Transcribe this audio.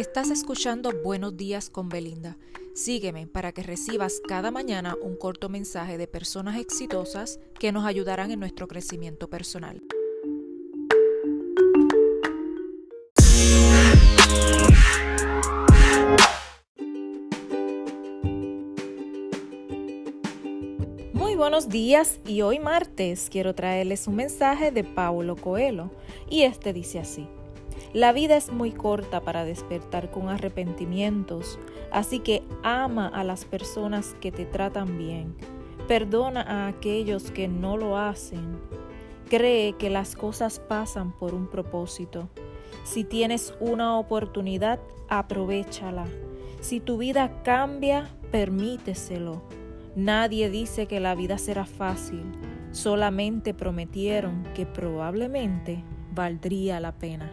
Estás escuchando Buenos días con Belinda. Sígueme para que recibas cada mañana un corto mensaje de personas exitosas que nos ayudarán en nuestro crecimiento personal. Muy buenos días y hoy martes quiero traerles un mensaje de Paulo Coelho y este dice así. La vida es muy corta para despertar con arrepentimientos, así que ama a las personas que te tratan bien. Perdona a aquellos que no lo hacen. Cree que las cosas pasan por un propósito. Si tienes una oportunidad, aprovechala. Si tu vida cambia, permíteselo. Nadie dice que la vida será fácil, solamente prometieron que probablemente valdría la pena.